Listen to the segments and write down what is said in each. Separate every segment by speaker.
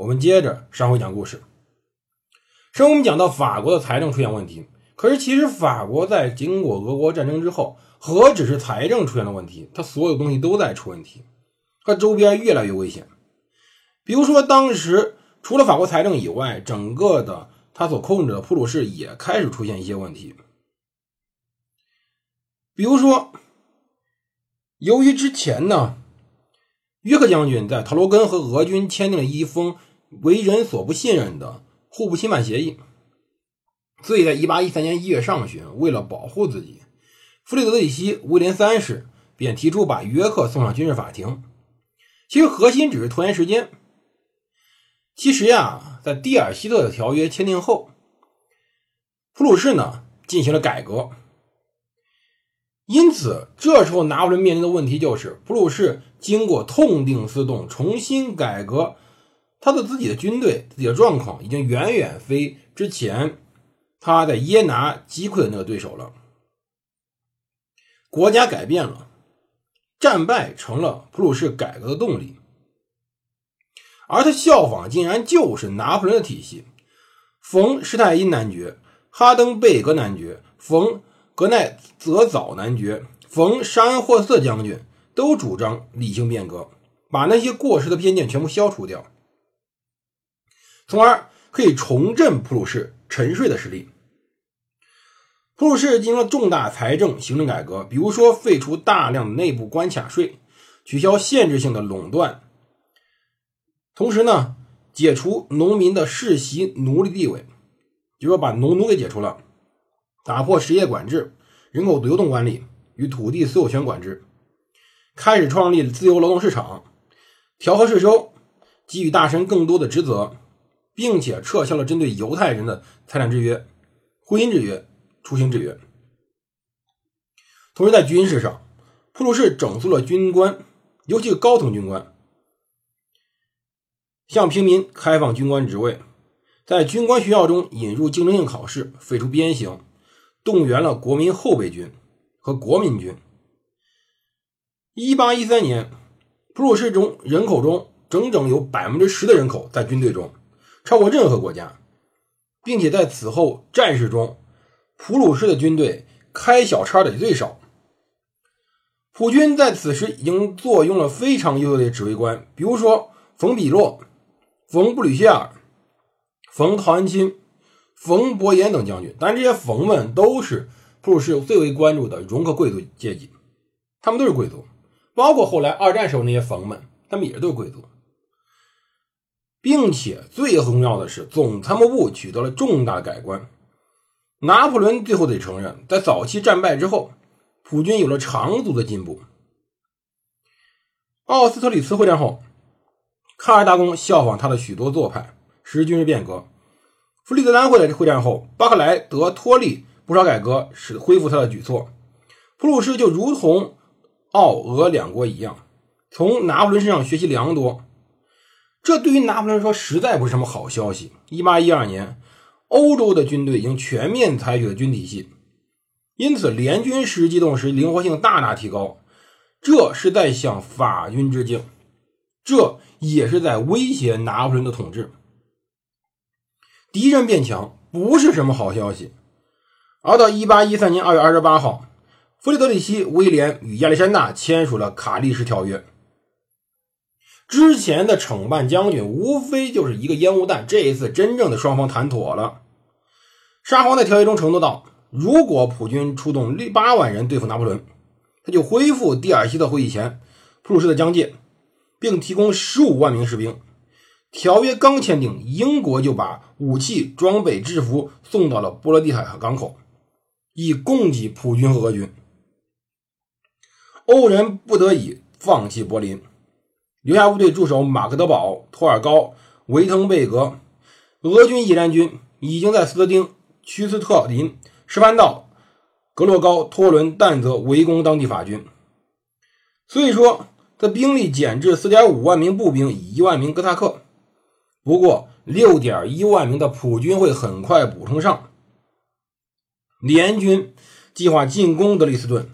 Speaker 1: 我们接着上回讲故事。上回我们讲到法国的财政出现问题，可是其实法国在经过俄国战争之后。何止是财政出现了问题，它所有东西都在出问题，它周边越来越危险。比如说，当时除了法国财政以外，整个的他所控制的普鲁士也开始出现一些问题。比如说，由于之前呢，约克将军在陶罗根和俄军签订了一封为人所不信任的互不侵犯协议，所以在1813年1月上旬，为了保护自己。弗里德里希威廉三世便提出把约克送上军事法庭。其实核心只是拖延时间。其实呀，在蒂尔希特的条约签订后，普鲁士呢进行了改革。因此，这时候拿破仑面临的问题就是，普鲁士经过痛定思痛，重新改革他的自己的军队，自己的状况已经远远非之前他在耶拿击溃的那个对手了。国家改变了，战败成了普鲁士改革的动力，而他效仿竟然就是拿破仑的体系。冯施泰因男爵、哈登贝格男爵、冯格奈泽早男爵、冯沙恩霍瑟将军都主张理性变革，把那些过时的偏见全部消除掉，从而可以重振普鲁士沉睡的实力。普鲁士进行了重大财政行政改革，比如说废除大量的内部关卡税，取消限制性的垄断，同时呢，解除农民的世袭奴隶地位，就说把农奴给解除了，打破实业管制、人口流动管理与土地所有权管制，开始创立自由劳动市场，调和税收，给予大臣更多的职责，并且撤销了针对犹太人的财产制约、婚姻制约。出行制约，同时在军事上，普鲁士整肃了军官，尤其是高层军官，向平民开放军官职位，在军官学校中引入竞争性考试，废除鞭刑，动员了国民后备军和国民军。一八一三年，普鲁士中人口中整整有百分之十的人口在军队中，超过任何国家，并且在此后战事中。普鲁士的军队开小差的最少。普军在此时已经坐拥了非常优秀的指挥官，比如说冯比洛、冯布吕歇尔、冯陶恩钦、冯伯言等将军。但这些冯们都是普鲁士最为关注的容克贵族阶级，他们都是贵族，包括后来二战时候那些冯们，他们也都是贵族，并且最重要的是，总参谋部取得了重大改观。拿破仑最后得承认，在早期战败之后，普军有了长足的进步。奥斯特里茨会战后，卡尔大公效仿他的许多做派，实施军事变革。弗里德兰会的会战后，巴克莱德托利不少改革，使恢复他的举措。普鲁士就如同奥俄两国一样，从拿破仑身上学习良多。这对于拿破仑来说，实在不是什么好消息。一八一二年。欧洲的军队已经全面采取了军体系，因此联军实施机动时灵活性大大提高。这是在向法军致敬，这也是在威胁拿破仑的统治。敌人变强不是什么好消息。而到一八一三年二月二十八号，弗里德里希·威廉与亚历山大签署了卡利什条约。之前的惩办将军无非就是一个烟雾弹，这一次真正的双方谈妥了。沙皇在条约中承诺道，如果普军出动六八万人对付拿破仑，他就恢复蒂尔希特会议前普鲁士的疆界，并提供十五万名士兵。条约刚签订，英国就把武器装备、制服送到了波罗的海和港口，以供给普军和俄军。欧人不得已放弃柏林。留下部队驻守马克德堡、托尔高、维滕贝格、俄军野战军已经在斯特丁、屈斯特林、施潘道、格洛高、托伦、但泽围攻当地法军。所以说，他兵力减至4.5万名步兵，以1万名哥萨克。不过，6.1万名的普军会很快补充上。联军计划进攻德累斯顿，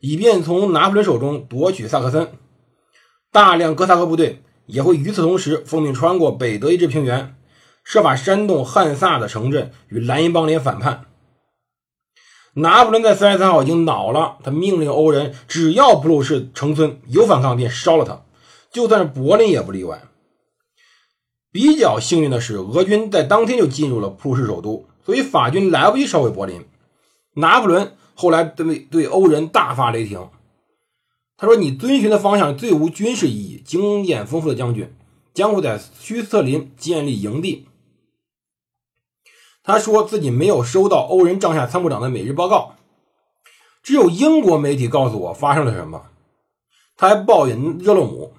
Speaker 1: 以便从拿破仑手中夺取萨克森。大量哥萨克部队也会与此同时奉命穿过北德意志平原，设法煽动汉萨的城镇与莱茵邦联反叛。拿破仑在三月三号已经恼了，他命令欧人，只要普鲁士城村有反抗，便烧了它，就算是柏林也不例外。比较幸运的是，俄军在当天就进入了普鲁士首都，所以法军来不及烧毁柏林。拿破仑后来对对欧人大发雷霆，他说：“你遵循的方向最无军事意义，经验丰富的将军将会在屈斯特林建立营地。”他说自己没有收到欧人帐下参谋长的每日报告，只有英国媒体告诉我发生了什么。他还抱怨热洛姆，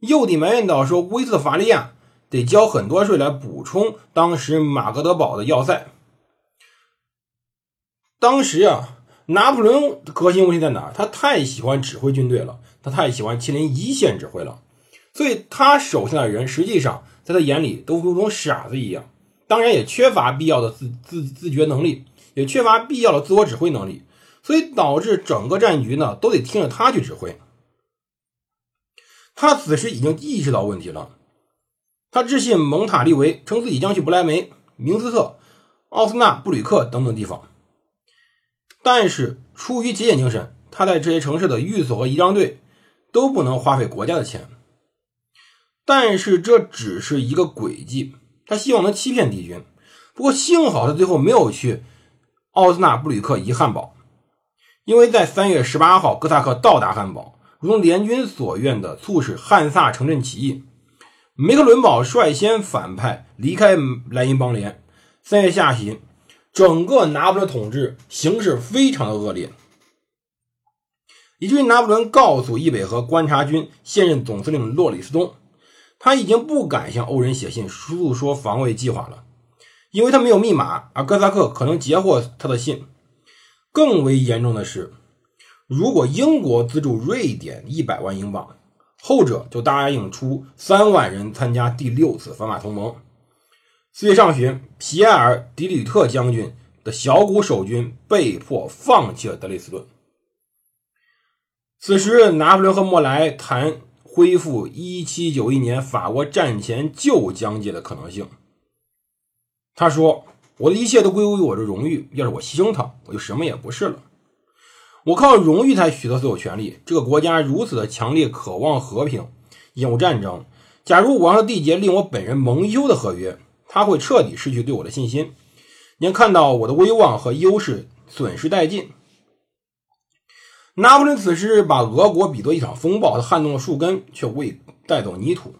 Speaker 1: 又地埋怨道说威斯法利亚得交很多税来补充当时马格德堡的要塞。当时啊，拿破仑的核心问题在哪？他太喜欢指挥军队了，他太喜欢亲临一线指挥了，所以他手下的人实际上在他眼里都如同傻子一样。当然也缺乏必要的自自自觉能力，也缺乏必要的自我指挥能力，所以导致整个战局呢都得听着他去指挥。他此时已经意识到问题了，他致信蒙塔利维，称自己将去不来梅、明斯特、奥斯纳布吕克等等地方，但是出于节俭精神，他在这些城市的寓所和仪仗队都不能花费国家的钱。但是这只是一个诡计。他希望能欺骗敌军，不过幸好他最后没有去奥斯纳布吕克遗汉堡，因为在三月十八号，哥萨克到达汉堡，如同联军所愿的促使汉萨城镇起义。梅克伦堡率先反派离开莱茵邦联。三月下旬，整个拿破仑统治形势非常的恶劣，以至于拿破仑告诉易北河观察军现任总司令洛里斯东。他已经不敢向欧人写信诉说防卫计划了，因为他没有密码，而哥萨克可能截获他的信。更为严重的是，如果英国资助瑞典一百万英镑，后者就答应出三万人参加第六次反法同盟。四月上旬，皮埃尔·迪吕特将军的小股守军被迫放弃了德累斯顿。此时，拿破仑和莫莱谈。恢复一七九一年法国战前旧疆界的可能性。他说：“我的一切都归功于我的荣誉，要是我牺牲它，我就什么也不是了。我靠荣誉才取得所有权利。这个国家如此的强烈渴望和平，厌恶战争。假如我让缔结令我本人蒙羞的合约，他会彻底失去对我的信心。你看到我的威望和优势损失殆尽。”拿破仑此时把俄国比作一场风暴，他撼动了树根，却未带走泥土。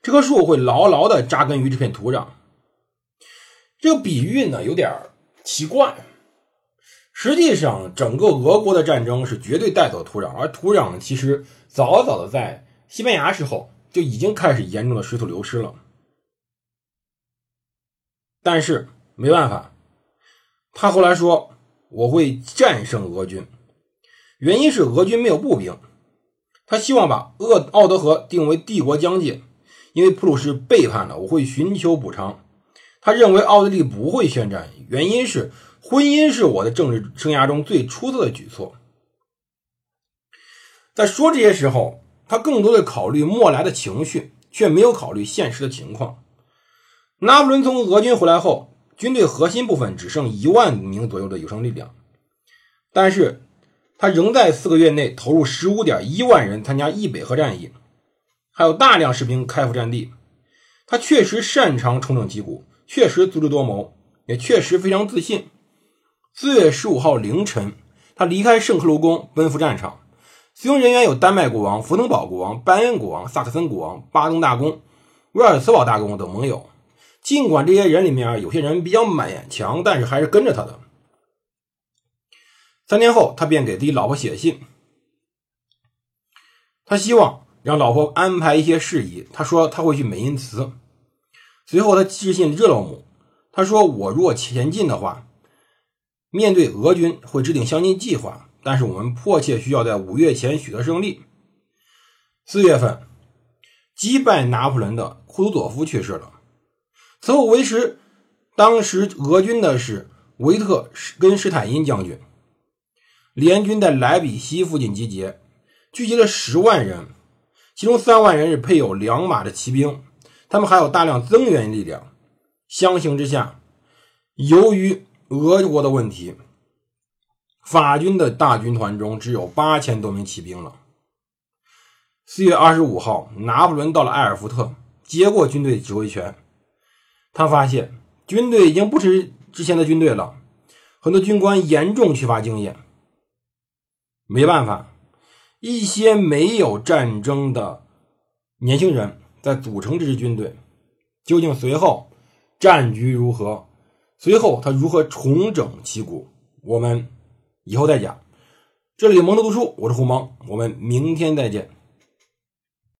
Speaker 1: 这棵树会牢牢地扎根于这片土壤。这个比喻呢，有点奇怪。实际上，整个俄国的战争是绝对带走土壤，而土壤其实早早的在西班牙时候就已经开始严重的水土流失了。但是没办法，他后来说：“我会战胜俄军。”原因是俄军没有步兵，他希望把鄂奥德河定为帝国疆界，因为普鲁士背叛了，我会寻求补偿。他认为奥地利不会宣战，原因是婚姻是我的政治生涯中最出色的举措。在说这些时候，他更多的考虑莫莱的情绪，却没有考虑现实的情况。拿破仑从俄军回来后，军队核心部分只剩一万名左右的有生力量，但是。他仍在四个月内投入十五点一万人参加易北河战役，还有大量士兵开赴战地。他确实擅长重整旗鼓，确实足智多谋，也确实非常自信。四月十五号凌晨，他离开圣克卢宫，奔赴战场。随行人员有丹麦国王、福登堡国王、拜恩国王、萨克森国王、巴登大公、威尔茨堡大公等盟友。尽管这些人里面有些人比较勉强，但是还是跟着他的。三天后，他便给自己老婆写信。他希望让老婆安排一些事宜。他说他会去美因茨。随后他致信热罗姆，他说：“我若前进的话，面对俄军会制定相应计划，但是我们迫切需要在五月前取得胜利。”四月份，击败拿破仑的库图佐夫去世了。此后维持当时俄军的是维特根施坦因将军。联军在莱比锡附近集结，聚集了十万人，其中三万人是配有两马的骑兵，他们还有大量增援力量。相形之下，由于俄国的问题，法军的大军团中只有八千多名骑兵了。四月二十五号，拿破仑到了埃尔福特，接过军队指挥权。他发现军队已经不是之前的军队了，很多军官严重缺乏经验。没办法，一些没有战争的年轻人在组成这支军队。究竟随后战局如何？随后他如何重整旗鼓？我们以后再讲。这里蒙德读书，我是胡蒙，我们明天再见。